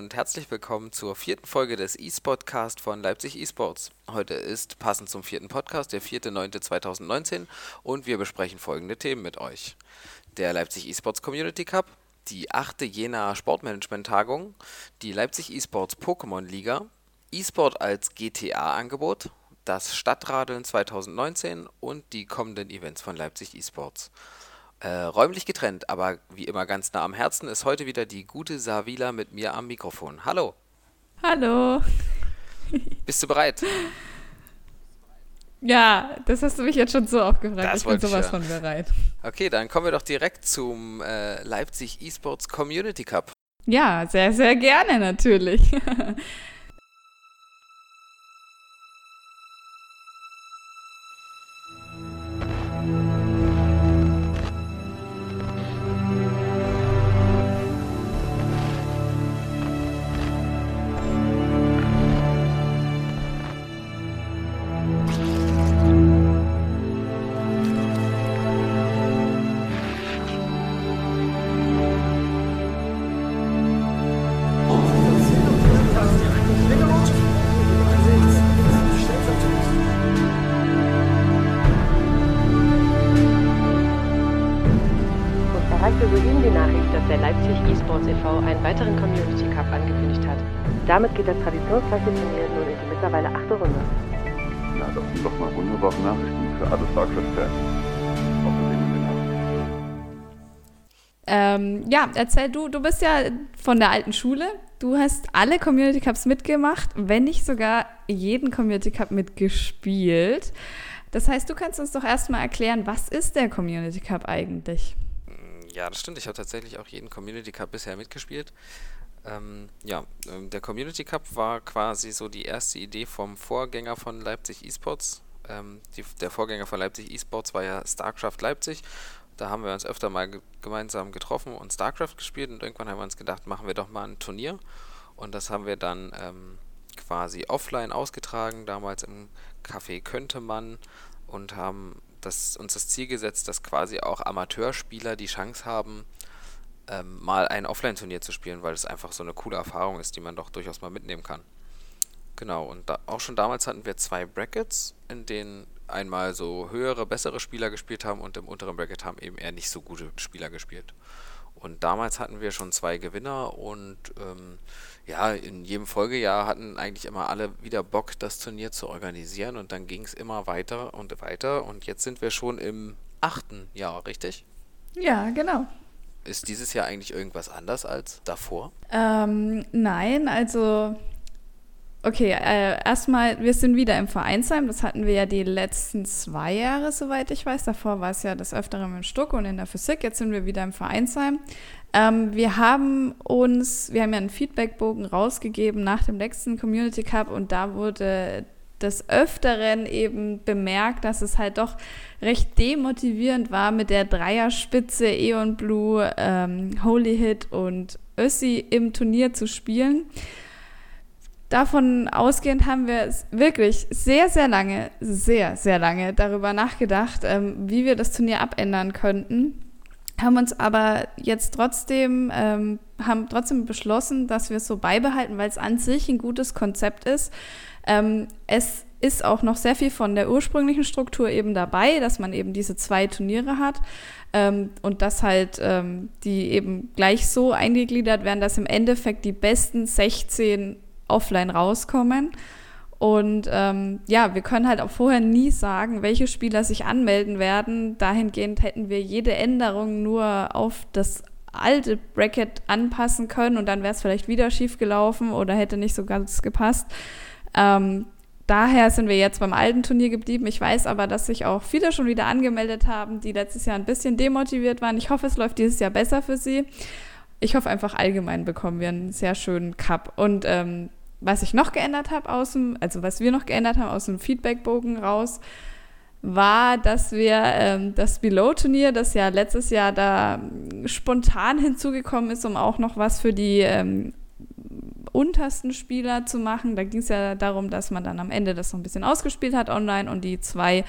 Und herzlich willkommen zur vierten Folge des eSportcast von Leipzig eSports. Heute ist passend zum vierten Podcast der 4.9.2019 und wir besprechen folgende Themen mit euch. Der Leipzig eSports Community Cup, die achte Jena Sportmanagement-Tagung, die Leipzig eSports Pokémon Liga, eSport als GTA-Angebot, das Stadtradeln 2019 und die kommenden Events von Leipzig eSports. Äh, räumlich getrennt, aber wie immer ganz nah am Herzen ist heute wieder die gute Savila mit mir am Mikrofon. Hallo. Hallo. Bist du bereit? Ja, das hast du mich jetzt schon so oft gefragt. Das ich bin sowas ich, ja. von bereit. Okay, dann kommen wir doch direkt zum äh, Leipzig Esports Community Cup. Ja, sehr, sehr gerne natürlich. geht das traditionsreiche Turnier nun in die mittlerweile achte Runde. Ja, das sind doch mal wunderbare Nachrichten für alle StarCraft-Fans. Ähm, ja, erzähl du, du bist ja von der alten Schule. Du hast alle Community Cups mitgemacht, wenn nicht sogar jeden Community Cup mitgespielt. Das heißt, du kannst uns doch erstmal erklären, was ist der Community Cup eigentlich? Ja, das stimmt. Ich habe tatsächlich auch jeden Community Cup bisher mitgespielt. Ähm, ja, ähm, der Community Cup war quasi so die erste Idee vom Vorgänger von Leipzig Esports. Ähm, die, der Vorgänger von Leipzig Esports war ja StarCraft Leipzig. Da haben wir uns öfter mal ge gemeinsam getroffen und StarCraft gespielt und irgendwann haben wir uns gedacht, machen wir doch mal ein Turnier. Und das haben wir dann ähm, quasi offline ausgetragen, damals im Café Könnte man und haben das, uns das Ziel gesetzt, dass quasi auch Amateurspieler die Chance haben, ähm, mal ein Offline-Turnier zu spielen, weil es einfach so eine coole Erfahrung ist, die man doch durchaus mal mitnehmen kann. Genau, und da, auch schon damals hatten wir zwei Brackets, in denen einmal so höhere, bessere Spieler gespielt haben und im unteren Bracket haben eben eher nicht so gute Spieler gespielt. Und damals hatten wir schon zwei Gewinner und ähm, ja, in jedem Folgejahr hatten eigentlich immer alle wieder Bock, das Turnier zu organisieren und dann ging es immer weiter und weiter und jetzt sind wir schon im achten Jahr, richtig? Ja, genau. Ist dieses Jahr eigentlich irgendwas anders als davor? Ähm, nein, also okay, äh, erstmal, wir sind wieder im Vereinsheim. Das hatten wir ja die letzten zwei Jahre, soweit ich weiß. Davor war es ja das Öfteren im Stuck und in der Physik. Jetzt sind wir wieder im Vereinsheim. Ähm, wir haben uns, wir haben ja einen Feedbackbogen rausgegeben nach dem letzten Community Cup und da wurde des Öfteren eben bemerkt, dass es halt doch recht demotivierend war, mit der Dreierspitze Eon Blue, ähm, Holy Hit und Össi im Turnier zu spielen. Davon ausgehend haben wir wirklich sehr, sehr lange, sehr, sehr lange darüber nachgedacht, ähm, wie wir das Turnier abändern könnten. Haben uns aber jetzt trotzdem, ähm, haben trotzdem beschlossen, dass wir es so beibehalten, weil es an sich ein gutes Konzept ist ähm, es ist auch noch sehr viel von der ursprünglichen Struktur eben dabei, dass man eben diese zwei Turniere hat ähm, und dass halt ähm, die eben gleich so eingegliedert werden, dass im Endeffekt die besten 16 offline rauskommen. Und ähm, ja, wir können halt auch vorher nie sagen, welche Spieler sich anmelden werden. Dahingehend hätten wir jede Änderung nur auf das alte Bracket anpassen können und dann wäre es vielleicht wieder schief gelaufen oder hätte nicht so ganz gepasst. Ähm, daher sind wir jetzt beim alten Turnier geblieben. Ich weiß aber, dass sich auch viele schon wieder angemeldet haben, die letztes Jahr ein bisschen demotiviert waren. Ich hoffe, es läuft dieses Jahr besser für sie. Ich hoffe einfach allgemein bekommen wir einen sehr schönen Cup. Und ähm, was ich noch geändert habe aus dem, also was wir noch geändert haben aus dem Feedbackbogen raus, war, dass wir ähm, das Below-Turnier, das ja letztes Jahr da spontan hinzugekommen ist, um auch noch was für die ähm, untersten Spieler zu machen. Da ging es ja darum, dass man dann am Ende das so ein bisschen ausgespielt hat online und die zwei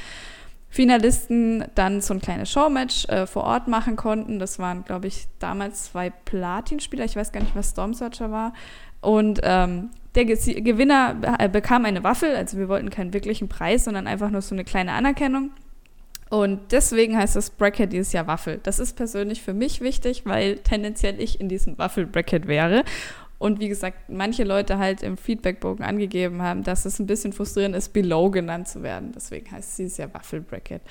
Finalisten dann so ein kleines Showmatch äh, vor Ort machen konnten. Das waren, glaube ich, damals zwei Platin-Spieler. Ich weiß gar nicht, was Stormsearcher war. Und ähm, der Ge Gewinner äh, bekam eine Waffel. Also wir wollten keinen wirklichen Preis, sondern einfach nur so eine kleine Anerkennung. Und deswegen heißt das Bracket dieses Jahr Waffel. Das ist persönlich für mich wichtig, weil tendenziell ich in diesem Waffel-Bracket wäre. Und wie gesagt, manche Leute halt im Feedbackbogen angegeben haben, dass es ein bisschen frustrierend ist, Below genannt zu werden. Deswegen heißt es dieses Jahr Waffelbracket.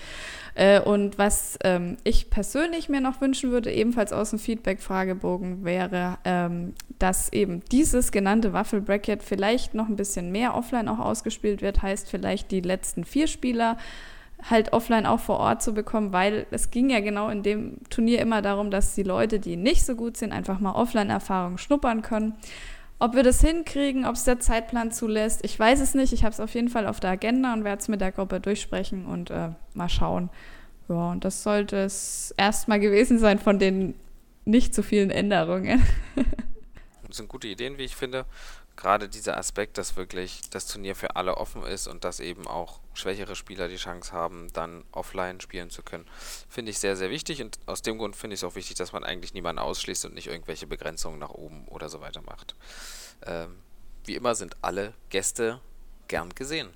Äh, und was ähm, ich persönlich mir noch wünschen würde, ebenfalls aus dem Feedback-Fragebogen, wäre, ähm, dass eben dieses genannte Waffelbracket vielleicht noch ein bisschen mehr offline auch ausgespielt wird. Heißt vielleicht die letzten vier Spieler halt offline auch vor Ort zu bekommen, weil es ging ja genau in dem Turnier immer darum, dass die Leute, die nicht so gut sind, einfach mal Offline-Erfahrungen schnuppern können. Ob wir das hinkriegen, ob es der Zeitplan zulässt, ich weiß es nicht. Ich habe es auf jeden Fall auf der Agenda und werde es mit der Gruppe durchsprechen und äh, mal schauen. Ja, und das sollte es erstmal gewesen sein von den nicht so vielen Änderungen. das sind gute Ideen, wie ich finde gerade dieser Aspekt, dass wirklich das Turnier für alle offen ist und dass eben auch schwächere Spieler die Chance haben, dann offline spielen zu können, finde ich sehr, sehr wichtig. Und aus dem Grund finde ich es auch wichtig, dass man eigentlich niemanden ausschließt und nicht irgendwelche Begrenzungen nach oben oder so weiter macht. Ähm, wie immer sind alle Gäste gern gesehen.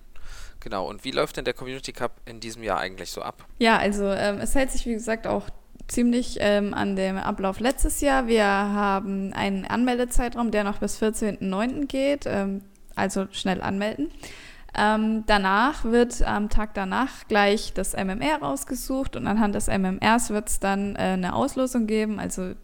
Genau, und wie läuft denn der Community Cup in diesem Jahr eigentlich so ab? Ja, also ähm, es hält sich, wie gesagt, auch ziemlich ähm, an dem Ablauf letztes Jahr. Wir haben einen Anmeldezeitraum, der noch bis 14.09. geht, ähm, also schnell anmelden. Ähm, danach wird am Tag danach gleich das MMR rausgesucht und anhand des MMRs wird es dann äh, eine Auslosung geben. Also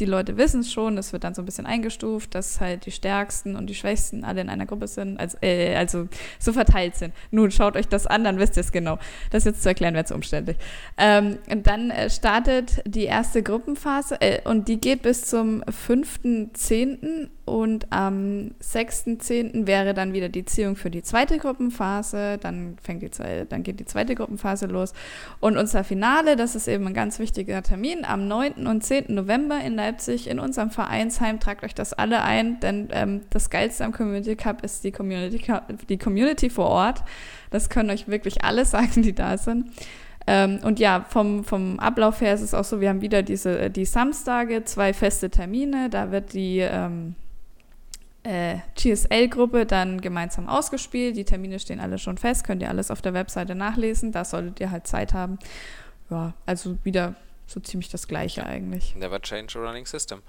die Leute wissen es schon, es wird dann so ein bisschen eingestuft, dass halt die Stärksten und die Schwächsten alle in einer Gruppe sind, also, äh, also so verteilt sind. Nun schaut euch das an, dann wisst ihr es genau. Das jetzt zu erklären wäre zu umständlich. Ähm, und dann äh, startet die erste Gruppenphase äh, und die geht bis zum 5.10. Und am 6.10. wäre dann wieder die Ziehung für die zweite Gruppenphase. Dann, fängt die, dann geht die zweite Gruppenphase los. Und unser Finale, das ist eben ein ganz wichtiger Termin, am 9. und 10. November in Leipzig in unserem Vereinsheim. Tragt euch das alle ein, denn ähm, das Geilste am Community Cup ist die Community, die Community vor Ort. Das können euch wirklich alle sagen, die da sind. Ähm, und ja, vom, vom Ablauf her ist es auch so, wir haben wieder diese die Samstage, zwei feste Termine. Da wird die ähm, äh, GSL-Gruppe dann gemeinsam ausgespielt. Die Termine stehen alle schon fest, könnt ihr alles auf der Webseite nachlesen. Da solltet ihr halt Zeit haben. Ja, also wieder so ziemlich das Gleiche eigentlich. Never change a running system.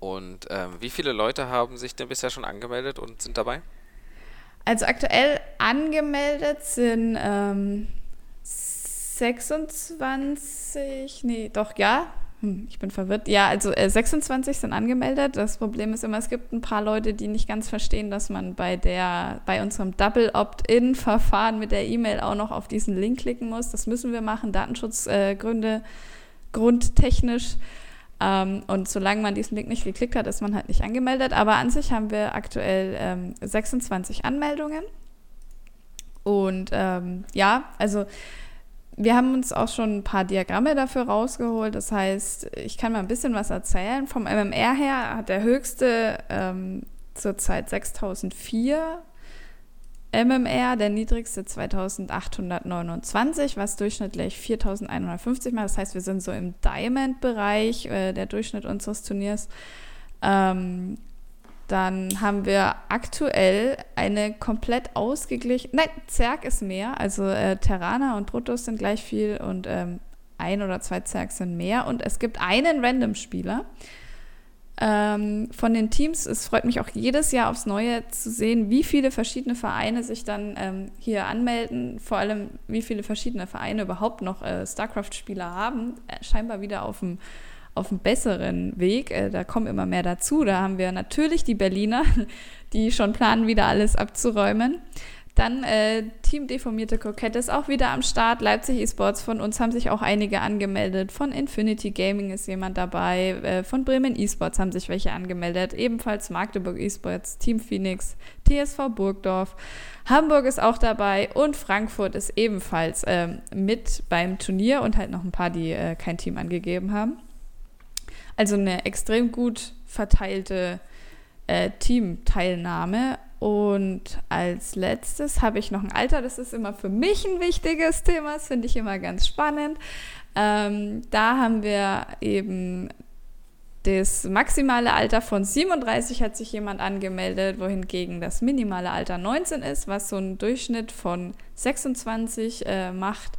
Und ähm, wie viele Leute haben sich denn bisher schon angemeldet und sind dabei? Also aktuell angemeldet sind ähm, 26, nee, doch, ja, hm, ich bin verwirrt. Ja, also äh, 26 sind angemeldet. Das Problem ist immer, es gibt ein paar Leute, die nicht ganz verstehen, dass man bei der, bei unserem Double Opt-in Verfahren mit der E-Mail auch noch auf diesen Link klicken muss. Das müssen wir machen, Datenschutzgründe, äh, grundtechnisch. Ähm, und solange man diesen Link nicht geklickt hat, ist man halt nicht angemeldet. Aber an sich haben wir aktuell ähm, 26 Anmeldungen. Und ähm, ja, also wir haben uns auch schon ein paar Diagramme dafür rausgeholt. Das heißt, ich kann mal ein bisschen was erzählen. Vom MMR her hat der höchste ähm, zurzeit 6004 MMR, der niedrigste 2829, was durchschnittlich 4150 mal. Das heißt, wir sind so im Diamond-Bereich, äh, der Durchschnitt unseres Turniers. Ähm, dann haben wir aktuell eine komplett ausgeglichen. Nein, Zerg ist mehr. Also äh, Terraner und Brutus sind gleich viel und ähm, ein oder zwei Zerg sind mehr. Und es gibt einen Random-Spieler. Ähm, von den Teams, es freut mich auch jedes Jahr aufs Neue zu sehen, wie viele verschiedene Vereine sich dann ähm, hier anmelden, vor allem wie viele verschiedene Vereine überhaupt noch äh, StarCraft-Spieler haben, äh, scheinbar wieder auf dem auf einem besseren Weg. Äh, da kommen immer mehr dazu. Da haben wir natürlich die Berliner, die schon planen, wieder alles abzuräumen. Dann äh, Team Deformierte Kokette ist auch wieder am Start. Leipzig eSports, von uns haben sich auch einige angemeldet. Von Infinity Gaming ist jemand dabei. Äh, von Bremen eSports haben sich welche angemeldet. Ebenfalls Magdeburg eSports, Team Phoenix, TSV Burgdorf. Hamburg ist auch dabei und Frankfurt ist ebenfalls äh, mit beim Turnier und halt noch ein paar, die äh, kein Team angegeben haben. Also eine extrem gut verteilte äh, Teamteilnahme. Und als letztes habe ich noch ein Alter, das ist immer für mich ein wichtiges Thema, das finde ich immer ganz spannend. Ähm, da haben wir eben das maximale Alter von 37 hat sich jemand angemeldet, wohingegen das minimale Alter 19 ist, was so einen Durchschnitt von 26 äh, macht.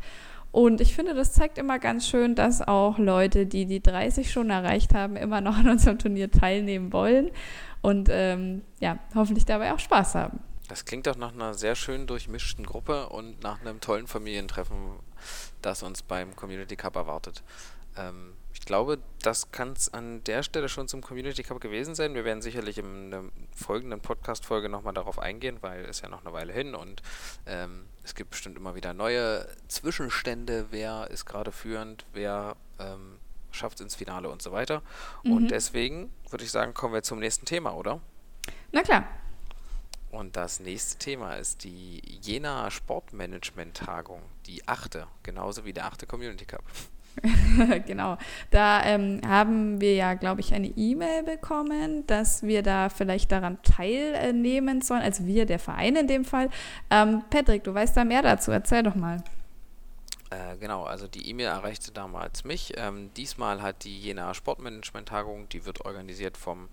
Und ich finde, das zeigt immer ganz schön, dass auch Leute, die die 30 schon erreicht haben, immer noch an unserem Turnier teilnehmen wollen und ähm, ja, hoffentlich dabei auch Spaß haben. Das klingt doch nach einer sehr schön durchmischten Gruppe und nach einem tollen Familientreffen, das uns beim Community Cup erwartet. Ähm, ich glaube, das kann es an der Stelle schon zum Community Cup gewesen sein. Wir werden sicherlich in einer folgenden Podcast-Folge nochmal darauf eingehen, weil es ja noch eine Weile hin und ähm, es gibt bestimmt immer wieder neue Zwischenstände. Wer ist gerade führend, wer ähm, schafft es ins Finale und so weiter. Mhm. Und deswegen würde ich sagen, kommen wir zum nächsten Thema, oder? Na klar. Und das nächste Thema ist die Jena Sportmanagement-Tagung, die achte, genauso wie der achte Community Cup. genau. Da ähm, haben wir ja, glaube ich, eine E-Mail bekommen, dass wir da vielleicht daran teilnehmen sollen. Also wir, der Verein in dem Fall. Ähm, Patrick, du weißt da mehr dazu. Erzähl doch mal. Äh, genau, also die E-Mail erreichte damals mich. Ähm, diesmal hat die Jena Sportmanagement-Tagung, die wird organisiert vom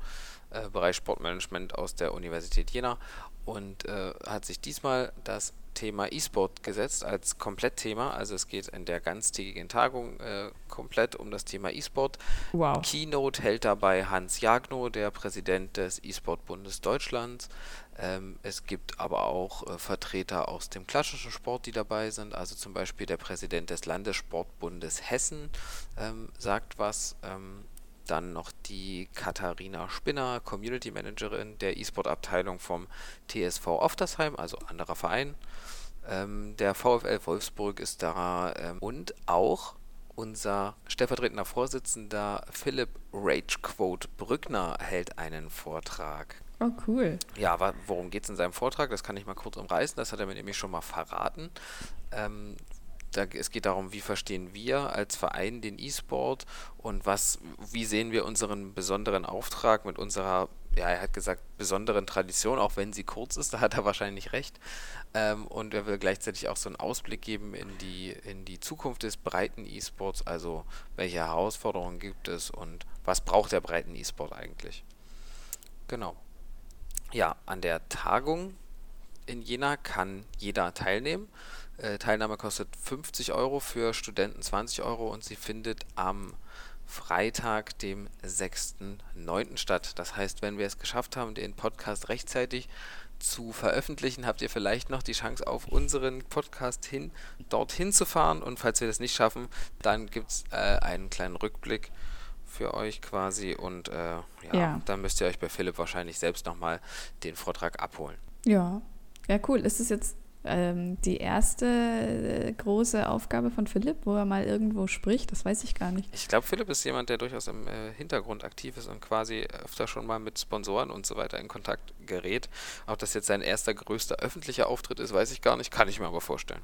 äh, Bereich Sportmanagement aus der Universität Jena und äh, hat sich diesmal das Thema E-Sport gesetzt als Komplettthema. Also es geht in der ganztägigen Tagung äh, komplett um das Thema E-Sport. Wow. Keynote hält dabei Hans Jagno, der Präsident des E-Sport-Bundes Deutschlands. Ähm, es gibt aber auch äh, Vertreter aus dem klassischen Sport, die dabei sind. Also zum Beispiel der Präsident des Landessportbundes Hessen ähm, sagt was. Ähm, dann noch die Katharina Spinner, Community Managerin der E-Sport-Abteilung vom TSV Oftersheim, also anderer Verein. Ähm, der VfL Wolfsburg ist da ähm, und auch unser stellvertretender Vorsitzender Philipp Ragequote Brückner hält einen Vortrag. Oh, cool. Ja, worum geht es in seinem Vortrag? Das kann ich mal kurz umreißen. Das hat er mir nämlich schon mal verraten. Ähm, da, es geht darum, wie verstehen wir als Verein den E-Sport und was, wie sehen wir unseren besonderen Auftrag mit unserer, ja, er hat gesagt, besonderen Tradition, auch wenn sie kurz ist, da hat er wahrscheinlich recht. Ähm, und er will gleichzeitig auch so einen Ausblick geben in die, in die Zukunft des breiten E-Sports, also welche Herausforderungen gibt es und was braucht der breiten E-Sport eigentlich. Genau. Ja, an der Tagung in Jena kann jeder teilnehmen. Äh, Teilnahme kostet 50 Euro, für Studenten 20 Euro und sie findet am Freitag, dem 6.9. statt. Das heißt, wenn wir es geschafft haben, den Podcast rechtzeitig zu veröffentlichen, habt ihr vielleicht noch die Chance, auf unseren Podcast hin dorthin zu fahren. Und falls wir das nicht schaffen, dann gibt es äh, einen kleinen Rückblick für euch quasi. Und äh, ja, ja, dann müsst ihr euch bei Philipp wahrscheinlich selbst nochmal den Vortrag abholen. Ja, ja, cool. Ist es jetzt ähm, die erste äh, große Aufgabe von Philipp, wo er mal irgendwo spricht? Das weiß ich gar nicht. Ich glaube, Philipp ist jemand, der durchaus im äh, Hintergrund aktiv ist und quasi öfter schon mal mit Sponsoren und so weiter in Kontakt gerät. Ob das jetzt sein erster größter öffentlicher Auftritt ist, weiß ich gar nicht, kann ich mir aber vorstellen.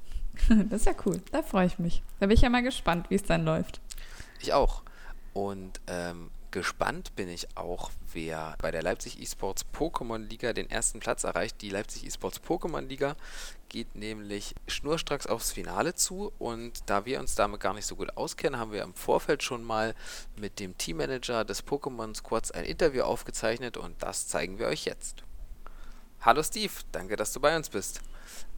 das ist ja cool, da freue ich mich. Da bin ich ja mal gespannt, wie es dann läuft. Ich auch. Und ähm, Gespannt bin ich auch, wer bei der Leipzig Esports Pokémon Liga den ersten Platz erreicht. Die Leipzig Esports Pokémon Liga geht nämlich schnurstracks aufs Finale zu und da wir uns damit gar nicht so gut auskennen, haben wir im Vorfeld schon mal mit dem Teammanager des Pokémon Squads ein Interview aufgezeichnet und das zeigen wir euch jetzt. Hallo Steve, danke, dass du bei uns bist.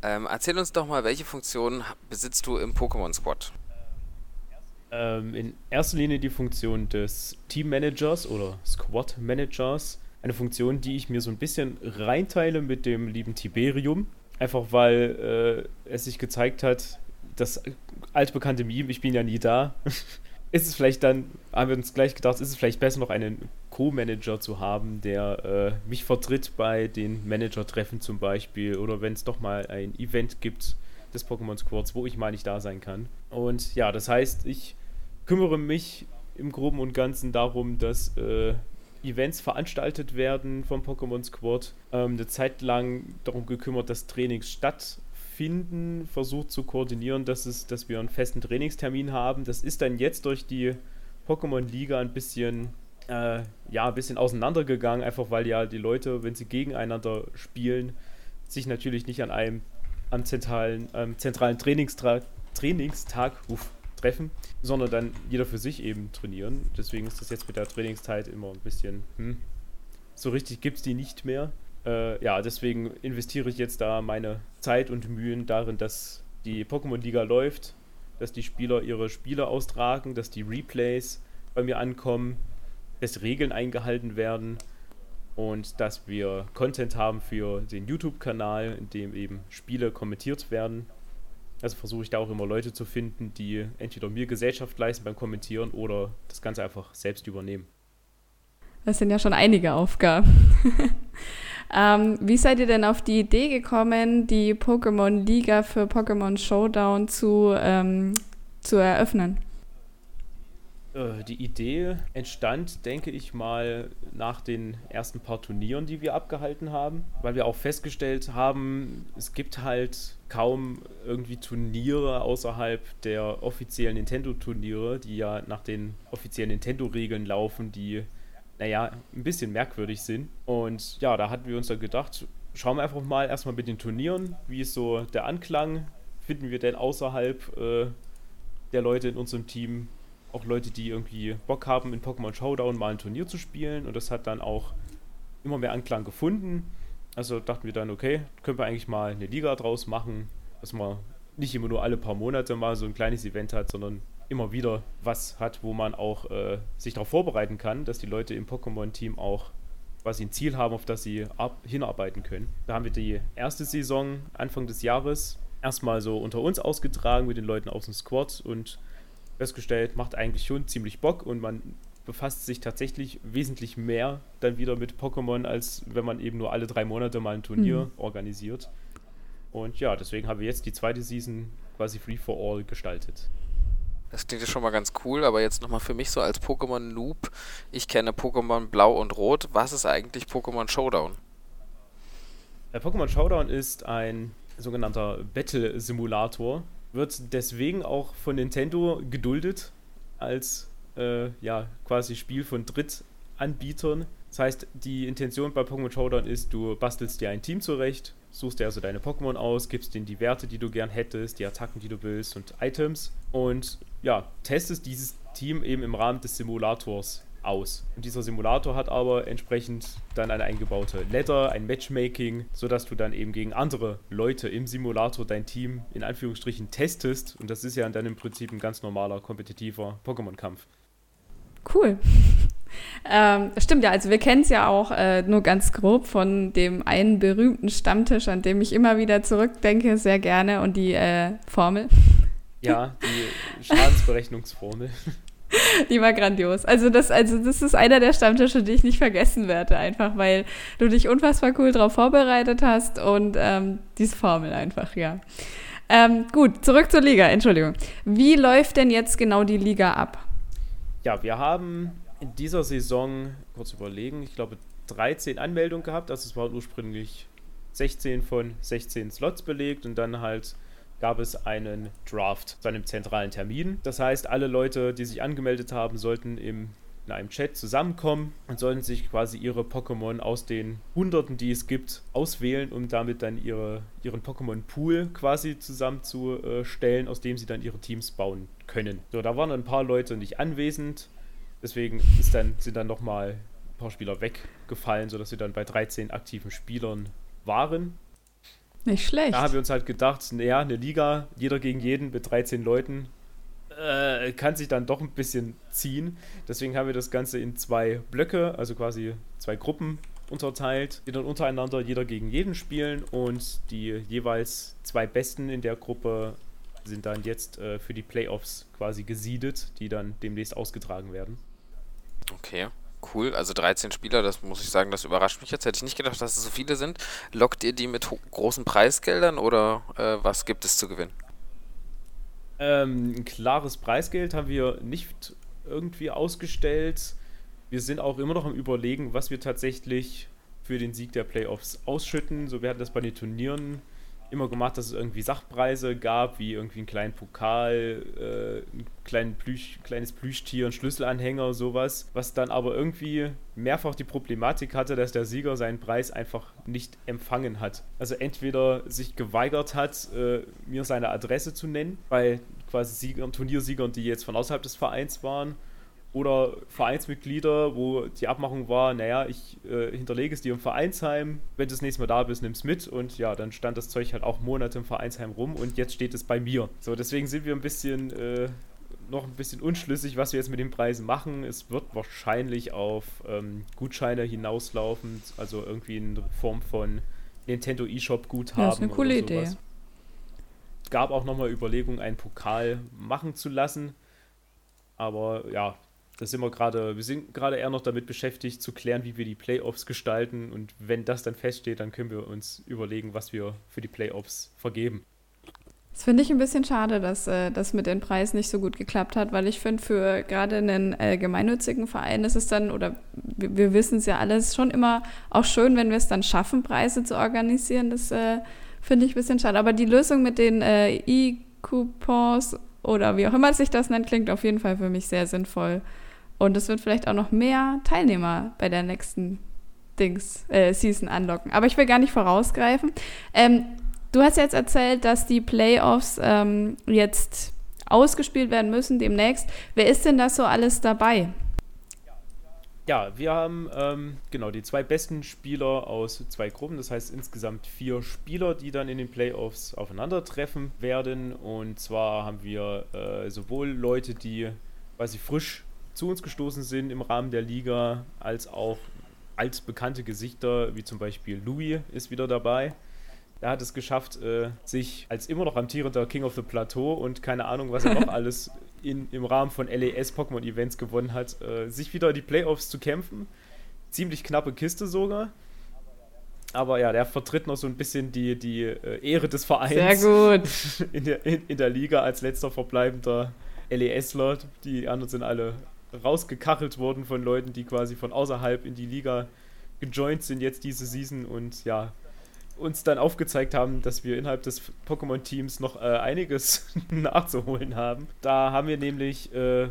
Ähm, erzähl uns doch mal, welche Funktionen besitzt du im Pokémon Squad? Ähm, in erster Linie die Funktion des Teammanagers oder Squad Managers. Eine Funktion, die ich mir so ein bisschen reinteile mit dem lieben Tiberium. Einfach weil äh, es sich gezeigt hat, das altbekannte Meme, ich bin ja nie da. ist es vielleicht dann, haben wir uns gleich gedacht, ist es vielleicht besser noch einen Co-Manager zu haben, der äh, mich vertritt bei den Manager-Treffen zum Beispiel oder wenn es doch mal ein Event gibt des Pokémon Squads, wo ich mal nicht da sein kann. Und ja, das heißt, ich kümmere mich im Groben und Ganzen darum, dass äh, Events veranstaltet werden vom Pokémon Squad. Ähm, eine Zeit lang darum gekümmert, dass Trainings stattfinden, versucht zu koordinieren, dass, es, dass wir einen festen Trainingstermin haben. Das ist dann jetzt durch die Pokémon Liga ein bisschen äh, ja, ein bisschen auseinandergegangen, einfach weil ja die Leute, wenn sie gegeneinander spielen, sich natürlich nicht an einem am zentralen, ähm, zentralen Trainingstra Trainingstag uff, treffen, sondern dann jeder für sich eben trainieren. Deswegen ist das jetzt mit der Trainingszeit immer ein bisschen, hm, so richtig gibt es die nicht mehr. Äh, ja, deswegen investiere ich jetzt da meine Zeit und Mühen darin, dass die Pokémon-Liga läuft, dass die Spieler ihre Spiele austragen, dass die Replays bei mir ankommen, dass Regeln eingehalten werden und dass wir Content haben für den YouTube-Kanal, in dem eben Spiele kommentiert werden. Also versuche ich da auch immer Leute zu finden, die entweder mir Gesellschaft leisten beim Kommentieren oder das Ganze einfach selbst übernehmen. Das sind ja schon einige Aufgaben. ähm, wie seid ihr denn auf die Idee gekommen, die Pokémon Liga für Pokémon Showdown zu, ähm, zu eröffnen? Äh, die Idee entstand, denke ich mal, nach den ersten paar Turnieren, die wir abgehalten haben, weil wir auch festgestellt haben, es gibt halt kaum irgendwie Turniere außerhalb der offiziellen Nintendo-Turniere, die ja nach den offiziellen Nintendo-Regeln laufen, die, naja, ein bisschen merkwürdig sind. Und ja, da hatten wir uns dann gedacht, schauen wir einfach mal erstmal mit den Turnieren, wie ist so der Anklang, finden wir denn außerhalb äh, der Leute in unserem Team auch Leute, die irgendwie Bock haben, in Pokémon Showdown mal ein Turnier zu spielen. Und das hat dann auch immer mehr Anklang gefunden. Also dachten wir dann, okay, können wir eigentlich mal eine Liga draus machen, dass man nicht immer nur alle paar Monate mal so ein kleines Event hat, sondern immer wieder was hat, wo man auch äh, sich darauf vorbereiten kann, dass die Leute im Pokémon-Team auch quasi ein Ziel haben, auf das sie hinarbeiten können. Da haben wir die erste Saison Anfang des Jahres erstmal so unter uns ausgetragen mit den Leuten aus dem Squad und festgestellt, macht eigentlich schon ziemlich Bock und man befasst sich tatsächlich wesentlich mehr dann wieder mit Pokémon, als wenn man eben nur alle drei Monate mal ein Turnier mhm. organisiert. Und ja, deswegen haben wir jetzt die zweite Season quasi Free for All gestaltet. Das klingt ja schon mal ganz cool, aber jetzt nochmal für mich so als Pokémon-Noob. Ich kenne Pokémon Blau und Rot. Was ist eigentlich Pokémon Showdown? Der Pokémon Showdown ist ein sogenannter Battle-Simulator, wird deswegen auch von Nintendo geduldet als äh, ja, quasi Spiel von Drittanbietern. Das heißt, die Intention bei Pokémon Showdown ist, du bastelst dir ein Team zurecht, suchst dir also deine Pokémon aus, gibst denen die Werte, die du gern hättest, die Attacken, die du willst und Items und ja, testest dieses Team eben im Rahmen des Simulators aus. Und dieser Simulator hat aber entsprechend dann eine eingebaute Ladder, ein Matchmaking, sodass du dann eben gegen andere Leute im Simulator dein Team in Anführungsstrichen testest. Und das ist ja dann im Prinzip ein ganz normaler, kompetitiver Pokémon-Kampf. Cool. Ähm, stimmt ja, also wir kennen es ja auch äh, nur ganz grob von dem einen berühmten Stammtisch, an dem ich immer wieder zurückdenke, sehr gerne und die äh, Formel. Ja, die Schadensberechnungsformel. Die war grandios. Also das, also das ist einer der Stammtische, die ich nicht vergessen werde, einfach weil du dich unfassbar cool darauf vorbereitet hast und ähm, diese Formel einfach, ja. Ähm, gut, zurück zur Liga, Entschuldigung. Wie läuft denn jetzt genau die Liga ab? Ja, wir haben in dieser Saison, kurz überlegen, ich glaube 13 Anmeldungen gehabt. Also es waren ursprünglich 16 von 16 Slots belegt und dann halt gab es einen Draft zu einem zentralen Termin. Das heißt, alle Leute, die sich angemeldet haben, sollten im, in einem Chat zusammenkommen und sollten sich quasi ihre Pokémon aus den Hunderten, die es gibt, auswählen, um damit dann ihre, ihren Pokémon-Pool quasi zusammenzustellen, aus dem sie dann ihre Teams bauen können. So, da waren ein paar Leute nicht anwesend. Deswegen ist dann, sind dann nochmal ein paar Spieler weggefallen, sodass wir dann bei 13 aktiven Spielern waren. Nicht schlecht. Da haben wir uns halt gedacht, naja, eine Liga, jeder gegen jeden mit 13 Leuten, äh, kann sich dann doch ein bisschen ziehen. Deswegen haben wir das Ganze in zwei Blöcke, also quasi zwei Gruppen unterteilt, die dann untereinander jeder gegen jeden spielen und die jeweils zwei Besten in der Gruppe sind dann jetzt äh, für die Playoffs quasi gesiedet, die dann demnächst ausgetragen werden. Okay. Cool, also 13 Spieler, das muss ich sagen, das überrascht mich jetzt. Hätte ich nicht gedacht, dass es so viele sind. Lockt ihr die mit großen Preisgeldern oder äh, was gibt es zu gewinnen? Ähm, ein klares Preisgeld haben wir nicht irgendwie ausgestellt. Wir sind auch immer noch am Überlegen, was wir tatsächlich für den Sieg der Playoffs ausschütten. So, hatten das bei den Turnieren immer gemacht, dass es irgendwie Sachpreise gab, wie irgendwie einen kleinen Pokal, äh, ein kleinen Plüsch, kleines Plüschtier, ein Schlüsselanhänger, sowas, was dann aber irgendwie mehrfach die Problematik hatte, dass der Sieger seinen Preis einfach nicht empfangen hat. Also entweder sich geweigert hat, äh, mir seine Adresse zu nennen, bei quasi Siegern, Turniersiegern, die jetzt von außerhalb des Vereins waren, oder Vereinsmitglieder, wo die Abmachung war, naja, ich äh, hinterlege es dir im Vereinsheim, wenn du das nächste Mal da bist, nimm es mit und ja, dann stand das Zeug halt auch Monate im Vereinsheim rum und jetzt steht es bei mir. So, deswegen sind wir ein bisschen äh, noch ein bisschen unschlüssig, was wir jetzt mit den Preisen machen. Es wird wahrscheinlich auf ähm, Gutscheine hinauslaufen, also irgendwie in Form von Nintendo eShop Guthaben. Ja, ist eine coole Idee. Es gab auch nochmal Überlegungen, einen Pokal machen zu lassen. Aber ja, da sind wir gerade, wir sind gerade eher noch damit beschäftigt zu klären, wie wir die Playoffs gestalten und wenn das dann feststeht, dann können wir uns überlegen, was wir für die Playoffs vergeben. Das finde ich ein bisschen schade, dass äh, das mit den Preisen nicht so gut geklappt hat, weil ich finde, für gerade einen äh, gemeinnützigen Verein ist es dann, oder wir, wir wissen es ja alles, schon immer auch schön, wenn wir es dann schaffen, Preise zu organisieren. Das äh, finde ich ein bisschen schade. Aber die Lösung mit den äh, E-Coupons oder wie auch immer sich das nennt, klingt auf jeden Fall für mich sehr sinnvoll. Und es wird vielleicht auch noch mehr Teilnehmer bei der nächsten Dings, äh, Season anlocken. Aber ich will gar nicht vorausgreifen. Ähm, du hast jetzt erzählt, dass die Playoffs ähm, jetzt ausgespielt werden müssen demnächst. Wer ist denn da so alles dabei? Ja, wir haben ähm, genau die zwei besten Spieler aus zwei Gruppen, das heißt insgesamt vier Spieler, die dann in den Playoffs aufeinandertreffen werden. Und zwar haben wir äh, sowohl Leute, die quasi frisch zu uns gestoßen sind im Rahmen der Liga, als auch als bekannte Gesichter, wie zum Beispiel Louis ist wieder dabei. Er hat es geschafft, äh, sich als immer noch amtierender King of the Plateau und keine Ahnung, was er noch alles in, im Rahmen von LES Pokémon Events gewonnen hat, äh, sich wieder in die Playoffs zu kämpfen. Ziemlich knappe Kiste sogar. Aber ja, der vertritt noch so ein bisschen die, die äh, Ehre des Vereins. Sehr gut. In der, in, in der Liga als letzter verbleibender LESler. Die anderen sind alle rausgekachelt worden von Leuten, die quasi von außerhalb in die Liga gejoint sind jetzt diese Season und ja, uns dann aufgezeigt haben, dass wir innerhalb des Pokémon-Teams noch äh, einiges nachzuholen haben. Da haben wir nämlich äh,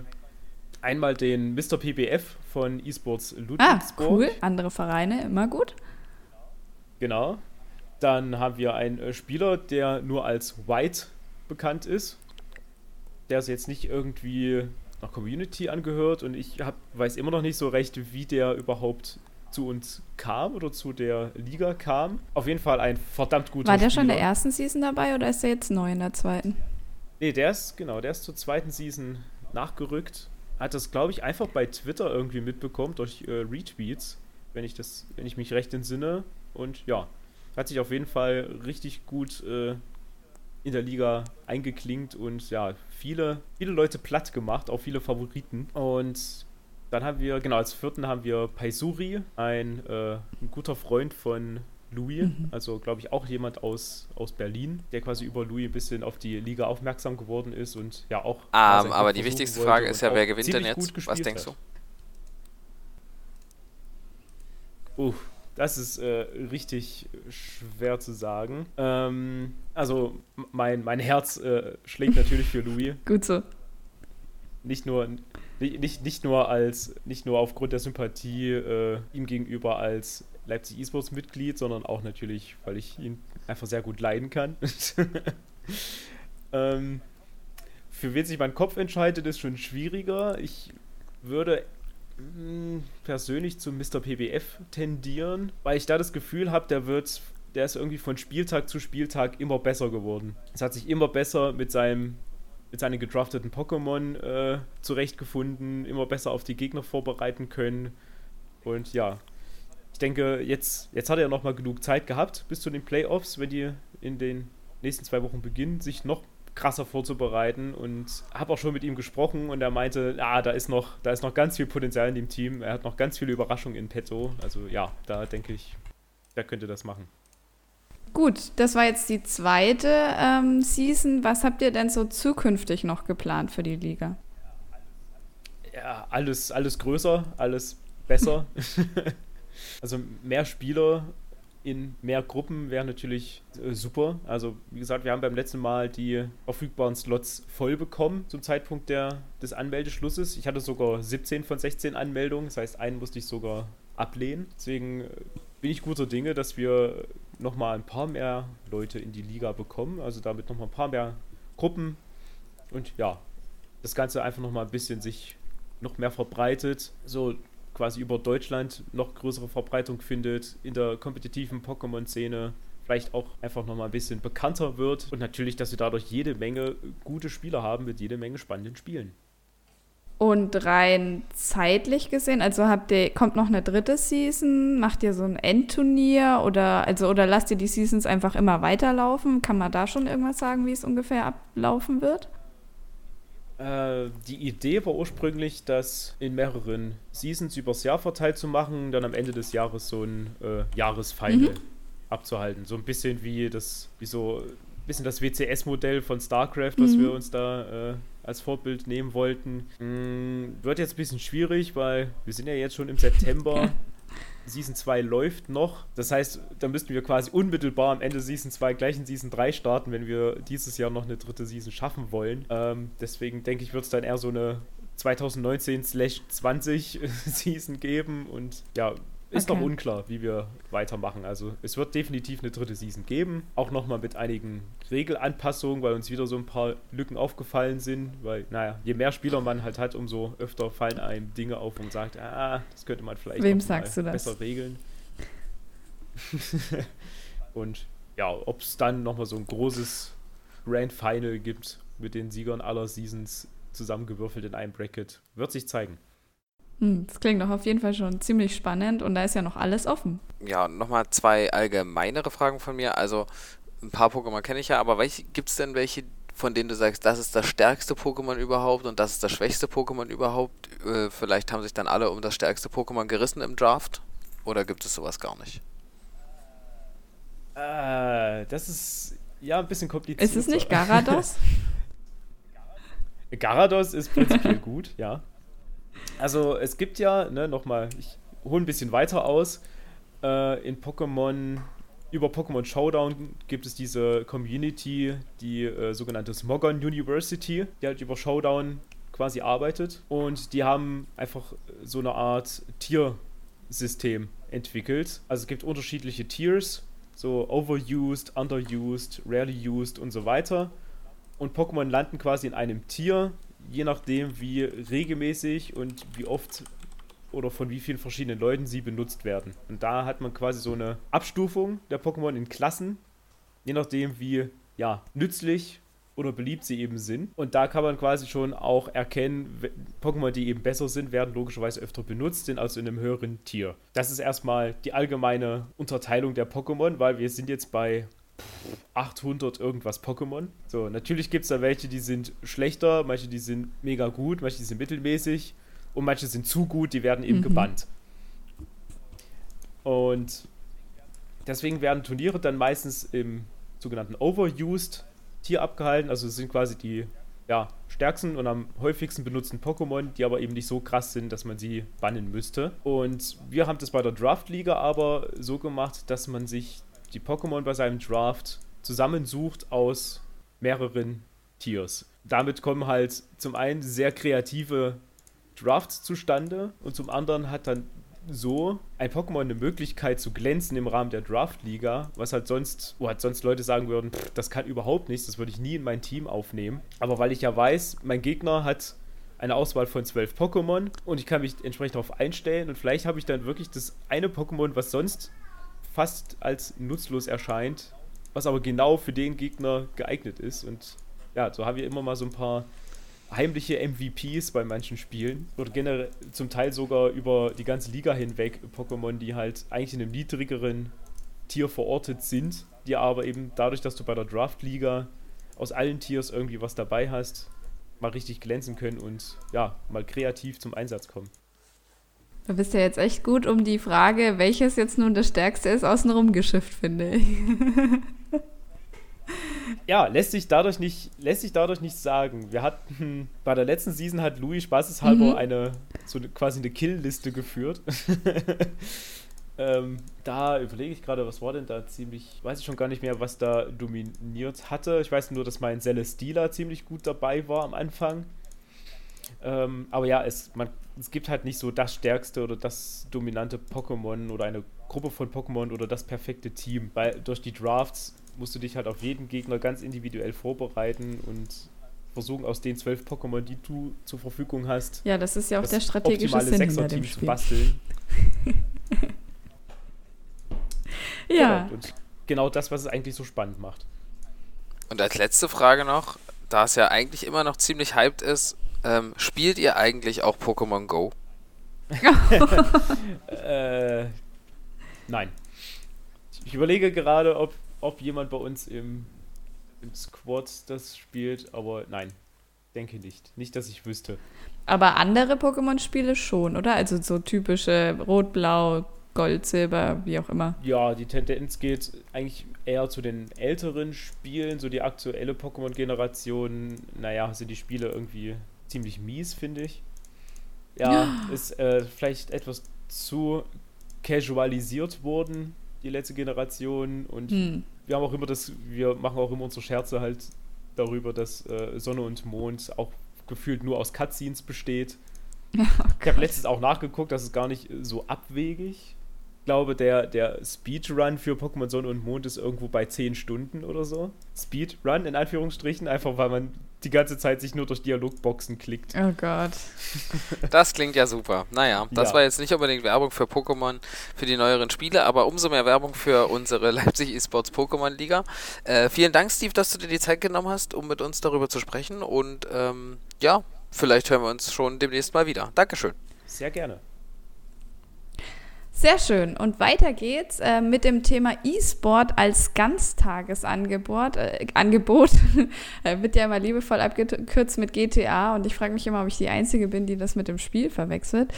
einmal den Mr. PBF von eSports Ludwigsburg. Ah, cool. Andere Vereine, immer gut. Genau. Dann haben wir einen äh, Spieler, der nur als White bekannt ist. Der ist jetzt nicht irgendwie nach Community angehört und ich hab, weiß immer noch nicht so recht, wie der überhaupt zu uns kam oder zu der Liga kam. Auf jeden Fall ein verdammt guter War der Spieler. schon in der ersten Season dabei oder ist der jetzt neu in der zweiten? Nee, der ist, genau, der ist zur zweiten Season nachgerückt. Hat das, glaube ich, einfach bei Twitter irgendwie mitbekommen durch äh, Retweets, wenn ich das, wenn ich mich recht entsinne. Und ja, hat sich auf jeden Fall richtig gut äh, in der Liga eingeklinkt und ja, viele, viele Leute platt gemacht, auch viele Favoriten. Und dann haben wir, genau, als vierten haben wir Paisuri, ein, äh, ein guter Freund von Louis, Mhm. also glaube ich auch jemand aus, aus Berlin, der quasi über Louis ein bisschen auf die Liga aufmerksam geworden ist und ja auch. sein Ähm, aber die wichtigste Frage ist ja, wer gewinnt denn jetzt? gut Was denkst hat. du? Uh, das ist äh, richtig schwer zu sagen. Ähm, also mein, mein Herz äh, schlägt natürlich für Louis. Gut so. Nicht nur, nicht, nicht, nicht nur als, nicht nur aufgrund der Sympathie äh, ihm gegenüber als Leipzig E-Sports Mitglied, sondern auch natürlich, weil ich ihn einfach sehr gut leiden kann. ähm, für wen sich mein Kopf entscheidet, ist schon schwieriger. Ich würde mh, persönlich zu Mr. PBF tendieren, weil ich da das Gefühl habe, der wird, der ist irgendwie von Spieltag zu Spieltag immer besser geworden. Es hat sich immer besser mit seinem mit seinen gedrafteten Pokémon äh, zurechtgefunden, immer besser auf die Gegner vorbereiten können. Und ja, ich denke, jetzt, jetzt hat er noch mal genug Zeit gehabt bis zu den Playoffs, wenn die in den nächsten zwei Wochen beginnen, sich noch krasser vorzubereiten und habe auch schon mit ihm gesprochen und er meinte, ah, da ist noch, da ist noch ganz viel Potenzial in dem Team. Er hat noch ganz viele Überraschungen in petto. Also ja, da denke ich, der könnte das machen. Gut, das war jetzt die zweite ähm, Season. Was habt ihr denn so zukünftig noch geplant für die Liga? Ja, alles, alles größer, alles besser. also mehr Spieler in mehr Gruppen wäre natürlich äh, super. Also, wie gesagt, wir haben beim letzten Mal die verfügbaren Slots voll bekommen zum Zeitpunkt der, des Anmeldeschlusses. Ich hatte sogar 17 von 16 Anmeldungen, das heißt, einen musste ich sogar ablehnen. Deswegen äh, bin ich guter Dinge, dass wir nochmal ein paar mehr Leute in die Liga bekommen. Also damit nochmal ein paar mehr Gruppen. Und ja, das Ganze einfach nochmal ein bisschen sich noch mehr verbreitet. So quasi über Deutschland noch größere Verbreitung findet in der kompetitiven Pokémon-Szene vielleicht auch einfach nochmal ein bisschen bekannter wird und natürlich, dass wir dadurch jede Menge gute Spieler haben mit jede Menge spannenden Spielen. Und rein zeitlich gesehen, also habt ihr, kommt noch eine dritte Season, macht ihr so ein Endturnier oder also oder lasst ihr die Seasons einfach immer weiterlaufen? Kann man da schon irgendwas sagen, wie es ungefähr ablaufen wird? Äh, die Idee war ursprünglich, das in mehreren Seasons übers Jahr verteilt zu machen, dann am Ende des Jahres so ein äh, Jahresfinal mhm. abzuhalten. So ein bisschen wie das, wie so ein bisschen das WCS-Modell von StarCraft, was mhm. wir uns da äh, als Vorbild nehmen wollten. Mm, wird jetzt ein bisschen schwierig, weil wir sind ja jetzt schon im September. Season 2 läuft noch. Das heißt, da müssten wir quasi unmittelbar am Ende Season 2 gleich in Season 3 starten, wenn wir dieses Jahr noch eine dritte Season schaffen wollen. Ähm, deswegen denke ich, wird es dann eher so eine 2019-20 Season geben und ja, ist okay. noch unklar, wie wir weitermachen. Also es wird definitiv eine dritte Season geben. Auch nochmal mit einigen Regelanpassungen, weil uns wieder so ein paar Lücken aufgefallen sind. Weil, naja, je mehr Spieler man halt hat, umso öfter fallen einem Dinge auf und sagt, ah, das könnte man vielleicht Wem sagst du das? besser regeln. und ja, ob es dann nochmal so ein großes Grand Final gibt mit den Siegern aller Seasons zusammengewürfelt in einem Bracket, wird sich zeigen. Hm, das klingt doch auf jeden Fall schon ziemlich spannend und da ist ja noch alles offen. Ja, nochmal zwei allgemeinere Fragen von mir. Also ein paar Pokémon kenne ich ja, aber gibt es denn welche, von denen du sagst, das ist das stärkste Pokémon überhaupt und das ist das schwächste Pokémon überhaupt? Äh, vielleicht haben sich dann alle um das stärkste Pokémon gerissen im Draft? Oder gibt es sowas gar nicht? Äh, das ist ja ein bisschen kompliziert. Ist es nicht Garados? Garados ist prinzipiell gut, ja. Also es gibt ja, ne, nochmal, ich hole ein bisschen weiter aus. Äh, in Pokémon, über Pokémon Showdown gibt es diese Community, die äh, sogenannte Smogon University, die halt über Showdown quasi arbeitet. Und die haben einfach so eine Art Tiersystem entwickelt. Also es gibt unterschiedliche Tiers, so overused, underused, rarely used und so weiter. Und Pokémon landen quasi in einem Tier, je nachdem, wie regelmäßig und wie oft oder von wie vielen verschiedenen Leuten sie benutzt werden. Und da hat man quasi so eine Abstufung der Pokémon in Klassen, je nachdem, wie ja, nützlich oder beliebt sie eben sind. Und da kann man quasi schon auch erkennen, Pokémon, die eben besser sind, werden logischerweise öfter benutzt, sind also in einem höheren Tier. Das ist erstmal die allgemeine Unterteilung der Pokémon, weil wir sind jetzt bei 800 irgendwas Pokémon. So, natürlich gibt es da welche, die sind schlechter, manche, die sind mega gut, manche, die sind mittelmäßig und manche sind zu gut, die werden eben mhm. gebannt. Und deswegen werden Turniere dann meistens im sogenannten Overused Tier abgehalten. Also es sind quasi die ja, stärksten und am häufigsten benutzten Pokémon, die aber eben nicht so krass sind, dass man sie bannen müsste. Und wir haben das bei der Draft-Liga aber so gemacht, dass man sich die Pokémon bei seinem Draft zusammensucht aus mehreren Tiers. Damit kommen halt zum einen sehr kreative Drafts zustande und zum anderen hat dann so ein Pokémon eine Möglichkeit zu glänzen im Rahmen der Draft-Liga, was halt sonst, wo halt sonst Leute sagen würden, pff, das kann überhaupt nichts, das würde ich nie in mein Team aufnehmen. Aber weil ich ja weiß, mein Gegner hat eine Auswahl von zwölf Pokémon und ich kann mich entsprechend darauf einstellen und vielleicht habe ich dann wirklich das eine Pokémon, was sonst fast als nutzlos erscheint, was aber genau für den Gegner geeignet ist. Und ja, so haben wir immer mal so ein paar heimliche MVPs bei manchen Spielen oder generell zum Teil sogar über die ganze Liga hinweg Pokémon, die halt eigentlich in einem niedrigeren Tier verortet sind, die aber eben dadurch, dass du bei der Draft-Liga aus allen Tiers irgendwie was dabei hast, mal richtig glänzen können und ja, mal kreativ zum Einsatz kommen. Du bist ja jetzt echt gut um die Frage, welches jetzt nun das stärkste ist, außenrum geschifft, finde ich. ja, lässt sich dadurch nicht, lässt sich dadurch nicht sagen. Wir hatten bei der letzten Season hat Louis spaßeshalber mhm. eine so eine, quasi eine Kill-Liste geführt. Ähm, da überlege ich gerade, was war denn da ziemlich, weiß ich schon gar nicht mehr, was da dominiert hatte. Ich weiß nur, dass mein Celesteela ziemlich gut dabei war am Anfang. Ähm, aber ja, es, man, es gibt halt nicht so das stärkste oder das dominante Pokémon oder eine Gruppe von Pokémon oder das perfekte Team. Weil durch die Drafts musst du dich halt auf jeden Gegner ganz individuell vorbereiten und versuchen aus den zwölf Pokémon, die du zur Verfügung hast, Ja, das ist ja auch das der strategische Sinn hinter dem Sechser-Team zu Spiel. basteln. Ja, Genau. Und genau das, was es eigentlich so spannend macht. Und als letzte Frage noch, da es ja eigentlich immer noch ziemlich hyped ist, ähm, spielt ihr eigentlich auch Pokémon Go? Äh, nein. Ich überlege gerade, ob, ob jemand bei uns im, im Squad das spielt, aber nein. Denke nicht. Nicht, dass ich wüsste. aber andere Pokémon-Spiele schon, oder? Also so typische Rot, Blau, Gold, Silber, wie auch immer. Ja, die Tendenz geht eigentlich eher zu den älteren Spielen. So die aktuelle Pokémon-Generation, naja, sind die Spiele irgendwie ziemlich mies, finde ich. Ja, ist äh, vielleicht etwas zu casualisiert worden, die letzte Generation. Und Hm. wir haben auch immer das, wir machen auch immer unsere Scherze halt darüber, dass äh, Sonne und Mond auch gefühlt nur aus Cutscenes besteht. Oh Ich habe letztens auch nachgeguckt, das ist gar nicht so abwegig. Ich glaube, der, der Speedrun für Pokémon Sonne und Mond ist irgendwo bei 10 Stunden oder so. Speedrun in Anführungsstrichen, einfach weil man die ganze Zeit sich nur durch Dialogboxen klickt. Oh Gott. Das klingt ja super. Naja, das Ja. war jetzt nicht unbedingt Werbung für Pokémon für die neueren Spiele, aber umso mehr Werbung für unsere Leipzig eSports Pokémon Liga. Äh, vielen Dank, Steve, dass du dir die Zeit genommen hast, um mit uns darüber zu sprechen. Und ähm, ja, vielleicht hören wir uns schon demnächst mal wieder. Dankeschön. Sehr gerne. Sehr schön. Und weiter geht's äh, mit dem Thema E-Sport als Ganztagesangebot. Äh, Angebot Äh, wird ja immer liebevoll abgekürzt mit GTA und ich frage mich immer, ob ich die Einzige bin, die das mit dem Spiel verwechselt.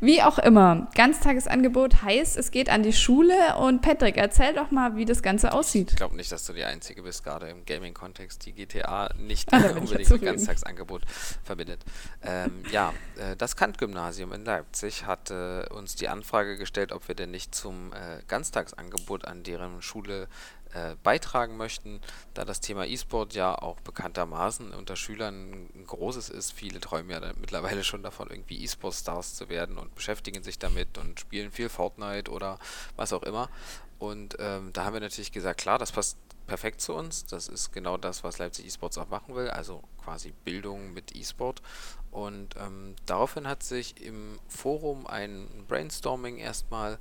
Wie auch immer, Ganztagesangebot heißt, es geht an die Schule und Patrick, erzähl doch mal, wie das Ganze aussieht. Ich glaube nicht, dass du die Einzige bist, gerade im Gaming-Kontext, die GTA nicht Ah, unbedingt mit. Ganztagsangebot verbindet. Ähm, ja, äh, das Kant-Gymnasium in Leipzig hat äh, uns die Anfrage gestellt, ob wir denn nicht zum äh, Ganztagsangebot an deren Schule äh, beitragen möchten, da das Thema E-Sport ja auch bekanntermaßen unter Schülern ein großes ist. Viele träumen ja mittlerweile schon davon, irgendwie E-Sport-Stars zu werden und beschäftigen sich damit und spielen viel Fortnite oder was auch immer. Und ähm, da haben wir natürlich gesagt, klar, das passt perfekt zu uns. Das ist genau das, was Leipzig eSports auch machen will, also quasi Bildung mit E-Sport. Und ähm, daraufhin hat sich im Forum ein Brainstorming erstmal,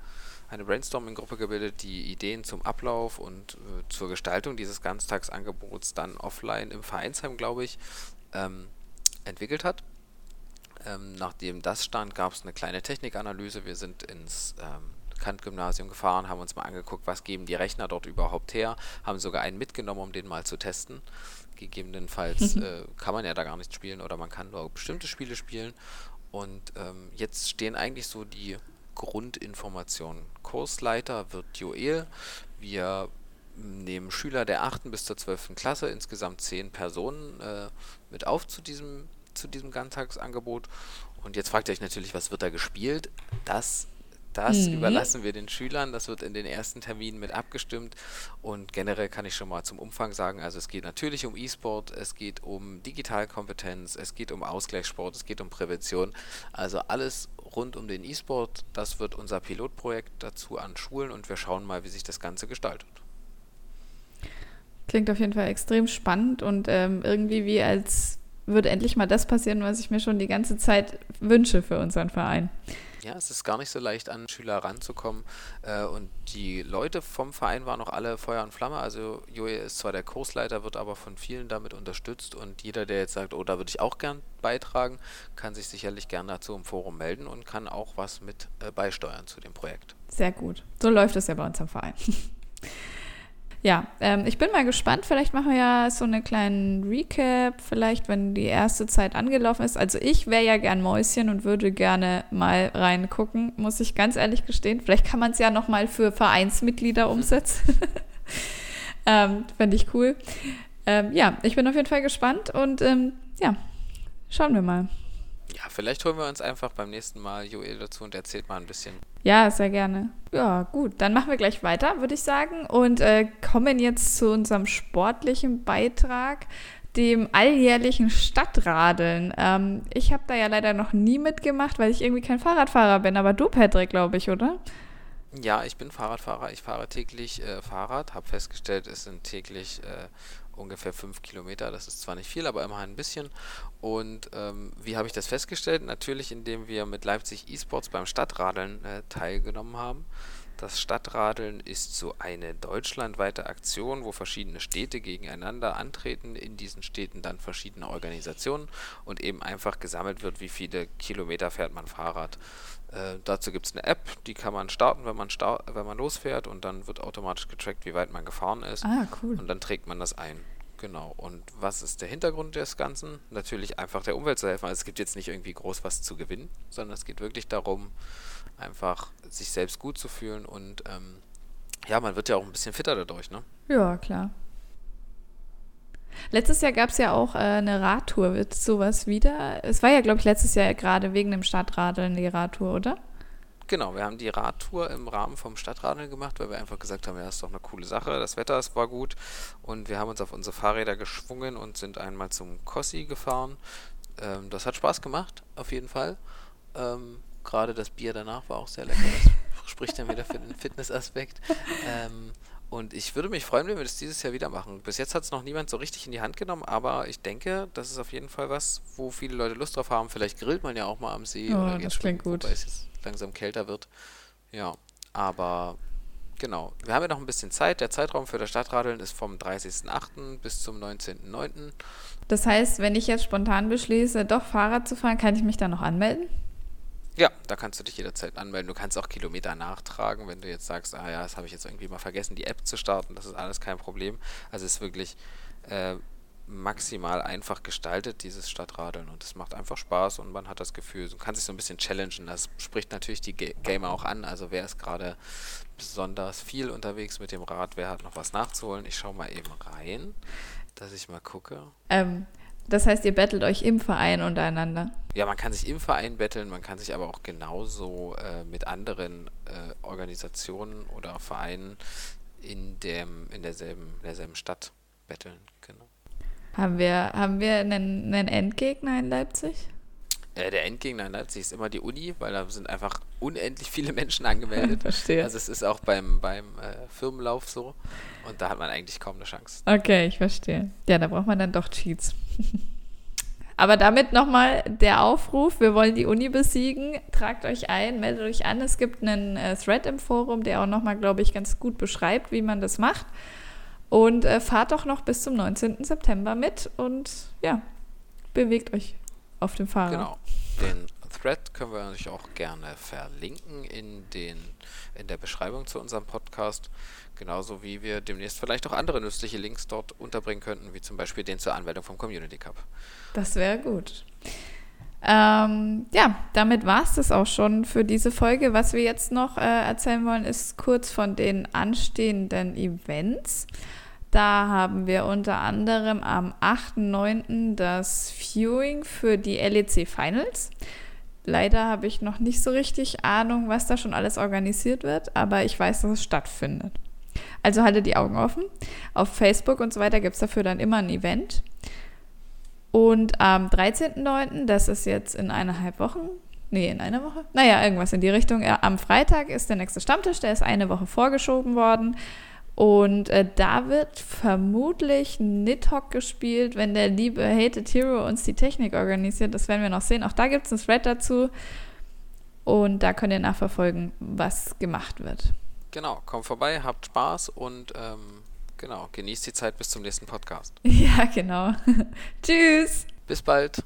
eine Brainstorming-Gruppe gebildet, die Ideen zum Ablauf und äh, zur Gestaltung dieses Ganztagsangebots dann offline im Vereinsheim, glaube ich, ähm, entwickelt hat. Ähm, nachdem das stand, gab es eine kleine Technikanalyse. Wir sind ins ähm, Kant-Gymnasium gefahren, haben uns mal angeguckt, was geben die Rechner dort überhaupt her, haben sogar einen mitgenommen, um den mal zu testen. Gegebenenfalls äh, kann man ja da gar nicht spielen oder man kann nur bestimmte Spiele spielen. Und ähm, jetzt stehen eigentlich so die Grundinformationen. Kursleiter wird Joel. Wir nehmen Schüler der 8. bis zur 12. Klasse, insgesamt 10 Personen, äh, mit auf zu diesem, zu diesem Ganztagsangebot. Und jetzt fragt ihr euch natürlich, was wird da gespielt? Das, das Mhm. überlassen wir den Schülern. Das wird in den ersten Terminen mit abgestimmt. Und generell kann ich schon mal zum Umfang sagen, also es geht natürlich um E-Sport, es geht um Digitalkompetenz, es geht um Ausgleichssport, es geht um Prävention. Also alles rund um den E-Sport. Das wird unser Pilotprojekt dazu an Schulen und wir schauen mal, wie sich das Ganze gestaltet. Klingt auf jeden Fall extrem spannend und ähm, irgendwie wie als würde endlich mal das passieren, was ich mir schon die ganze Zeit wünsche für unseren Verein. Ja, es ist gar nicht so leicht, an Schüler ranzukommen. Äh, und die Leute vom Verein waren auch alle Feuer und Flamme. Also Joel ist zwar der Kursleiter, wird aber von vielen damit unterstützt. Und jeder, der jetzt sagt, oh, da würde ich auch gern beitragen, kann sich sicherlich gern dazu im Forum melden und kann auch was mit äh, beisteuern zu dem Projekt. Sehr gut. So läuft es ja bei uns am Verein. ja, ähm, ich bin mal gespannt. Vielleicht machen wir ja so einen kleinen Recap, vielleicht, wenn die erste Zeit angelaufen ist. Also ich wäre ja gern Mäuschen und würde gerne mal reingucken, muss ich ganz ehrlich gestehen. Vielleicht kann man es ja noch mal für Vereinsmitglieder umsetzen. ähm, Fände ich cool. Ähm, ja, ich bin auf jeden Fall gespannt und ähm, ja, schauen wir mal. Ja, vielleicht holen wir uns einfach beim nächsten Mal Joel dazu und erzählt mal ein bisschen. Ja, sehr gerne. Ja, gut. Dann machen wir gleich weiter, würde ich sagen. Und äh, kommen jetzt zu unserem sportlichen Beitrag, dem alljährlichen Stadtradeln. Ähm, ich habe da ja leider noch nie mitgemacht, weil ich irgendwie kein Fahrradfahrer bin. Aber du, Patrick, glaube ich, oder? Ja, ich bin Fahrradfahrer. Ich fahre täglich äh, Fahrrad. Habe festgestellt, es sind täglich äh, ungefähr fünf Kilometer. Das ist zwar nicht viel, aber immerhin ein bisschen. Und ähm, wie habe ich das festgestellt? Natürlich, indem wir mit Leipzig eSports beim Stadtradeln äh, teilgenommen haben. Das Stadtradeln ist so eine deutschlandweite Aktion, wo verschiedene Städte gegeneinander antreten, in diesen Städten dann verschiedene Organisationen und eben einfach gesammelt wird, wie viele Kilometer fährt man Fahrrad. Äh, dazu gibt es eine App, die kann man starten, wenn man, sta wenn man losfährt und dann wird automatisch getrackt, wie weit man gefahren ist. Ah, cool. Und dann trägt man das ein. Genau. Und was ist der Hintergrund des Ganzen? Natürlich einfach der Umwelt zu helfen. Also es gibt jetzt nicht irgendwie groß was zu gewinnen, sondern es geht wirklich darum, einfach sich selbst gut zu fühlen und ähm, ja, man wird ja auch ein bisschen fitter dadurch, ne? Ja, klar. Letztes Jahr gab es ja auch äh, eine Radtour. Wird sowas wieder? Es war ja, glaube ich, letztes Jahr gerade wegen dem Stadtradeln die Radtour, oder? Genau, wir haben die Radtour im Rahmen vom Stadtradeln gemacht, weil wir einfach gesagt haben, ja, ist doch eine coole Sache, das Wetter ist, war gut und wir haben uns auf unsere Fahrräder geschwungen und sind einmal zum Kossi gefahren. Ähm, das hat Spaß gemacht, auf jeden Fall. Ähm, Gerade das Bier danach war auch sehr lecker. Das spricht dann wieder für den Fitnessaspekt. Ähm, und ich würde mich freuen, wenn wir das dieses Jahr wieder machen. Bis jetzt hat es noch niemand so richtig in die Hand genommen, aber ich denke, das ist auf jeden Fall was, wo viele Leute Lust drauf haben. Vielleicht grillt man ja auch mal am See Oh, oder das geht klingt gut. wobei es jetzt langsam kälter wird. Ja, aber genau. Wir haben ja noch ein bisschen Zeit. Der Zeitraum für das Stadtradeln ist vom 30.08. bis zum 19.09. Das heißt, wenn ich jetzt spontan beschließe, doch Fahrrad zu fahren, kann ich mich dann noch anmelden? Ja, da kannst du dich jederzeit anmelden. Du kannst auch Kilometer nachtragen, wenn du jetzt sagst, ah ja, das habe ich jetzt irgendwie mal vergessen, die App zu starten. Das ist alles kein Problem. Also es ist wirklich äh, maximal einfach gestaltet, dieses Stadtradeln. Und es macht einfach Spaß und man hat das Gefühl, du kannst sich so ein bisschen challengen. Das spricht natürlich die Ga Gamer auch an. Also wer ist gerade besonders viel unterwegs mit dem Rad, wer hat noch was nachzuholen. Ich schaue mal eben rein, dass ich mal gucke. Ähm, das heißt, ihr bettelt euch im Verein untereinander. Ja, man kann sich im Verein betteln, man kann sich aber auch genauso äh, mit anderen äh, Organisationen oder Vereinen in, dem, in derselben, in derselben Stadt betteln. Genau. Haben wir, haben wir einen, einen Endgegner in Leipzig? Äh, der Endgegner in Leipzig ist immer die Uni, weil da sind einfach unendlich viele Menschen angemeldet. Verstehe. Also es ist auch beim, beim äh, Firmenlauf so und da hat man eigentlich kaum eine Chance. Okay, ich verstehe. Ja, da braucht man dann doch Cheats. Aber damit nochmal der Aufruf, wir wollen die Uni besiegen. Tragt euch ein, meldet euch an. Es gibt einen äh, Thread im Forum, der auch nochmal, glaube ich, ganz gut beschreibt, wie man das macht. Und äh, fahrt doch noch bis zum 19. September mit und ja, bewegt euch auf dem Fahrrad. Genau. Den Thread können wir natürlich auch gerne verlinken in, den, in der Beschreibung zu unserem Podcast. Genauso wie wir demnächst vielleicht auch andere nützliche Links dort unterbringen könnten, wie zum Beispiel den zur Anmeldung vom Community Cup. Das wäre gut. Ähm, ja, damit war es das auch schon für diese Folge. Was wir jetzt noch äh, erzählen wollen, ist kurz von den anstehenden Events. Da haben wir unter anderem am 8.9. das Viewing für die LEC Finals. Leider habe ich noch nicht so richtig Ahnung, was da schon alles organisiert wird, aber ich weiß, dass es stattfindet. Also haltet die Augen offen. Auf Facebook und so weiter gibt es dafür dann immer ein Event. Und am 13.09., das ist jetzt in eineinhalb Wochen, nee, in einer Woche, naja, irgendwas in die Richtung. Ja, am Freitag ist der nächste Stammtisch, der ist eine Woche vorgeschoben worden. Und äh, da wird vermutlich Nidhogg gespielt, wenn der liebe Hated Hero uns die Technik organisiert. Das werden wir noch sehen. Auch da gibt es ein Thread dazu. Und da könnt ihr nachverfolgen, was gemacht wird. Genau, kommt vorbei, habt Spaß und ähm, genau, genießt die Zeit bis zum nächsten Podcast. Ja, genau. Tschüss. Bis bald.